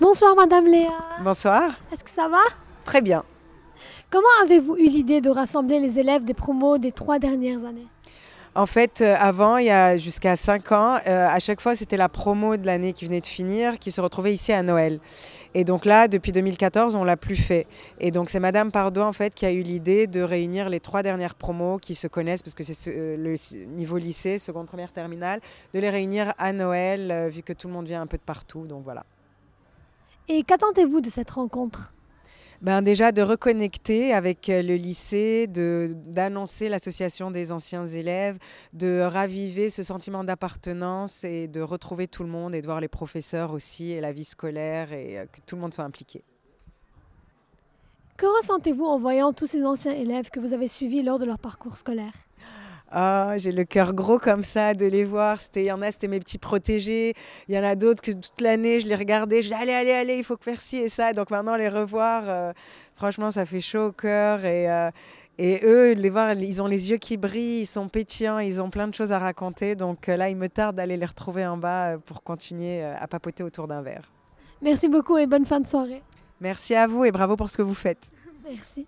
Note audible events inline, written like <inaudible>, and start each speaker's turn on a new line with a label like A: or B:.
A: Bonsoir Madame Léa.
B: Bonsoir.
A: Est-ce que ça va?
B: Très bien.
A: Comment avez-vous eu l'idée de rassembler les élèves des promos des trois dernières années?
B: En fait, euh, avant, il y a jusqu'à 5 ans, euh, à chaque fois, c'était la promo de l'année qui venait de finir qui se retrouvait ici à Noël. Et donc là, depuis 2014, on l'a plus fait. Et donc c'est Madame Pardo en fait qui a eu l'idée de réunir les trois dernières promos qui se connaissent parce que c'est ce- euh, le niveau lycée, seconde, première, terminale, de les réunir à Noël euh, vu que tout le monde vient un peu de partout. Donc voilà.
A: Et qu'attendez-vous de cette rencontre?
B: Ben déjà de reconnecter avec euh, le lycée, de d'annoncer l'association des anciens élèves, de raviver ce sentiment d'appartenance et de retrouver tout le monde et de voir les professeurs aussi et la vie scolaire et euh, que tout le monde soit impliqué.
A: Que ressentez-vous en voyant tous ces anciens élèves que vous avez suivis lors de leur parcours scolaire?
B: Ah, j'ai le cœur gros comme ça de les voir. Il y en a, c'était mes petits protégés. Il y en a d'autres que toute l'année, je les regardais. Je dis, allez, allez, allez, il faut que faire ci et ça. Donc maintenant, les revoir, euh, franchement, ça fait chaud au cœur. Et, euh, et eux, les voir, ils ont les yeux qui brillent, ils sont pétillants, ils ont plein de choses à raconter. Donc euh, là, il me tarde d'aller les retrouver en bas pour continuer à papoter autour d'un verre.
A: Merci beaucoup et bonne fin de soirée.
B: Merci à vous et bravo pour ce que vous faites. <laughs>
A: Merci.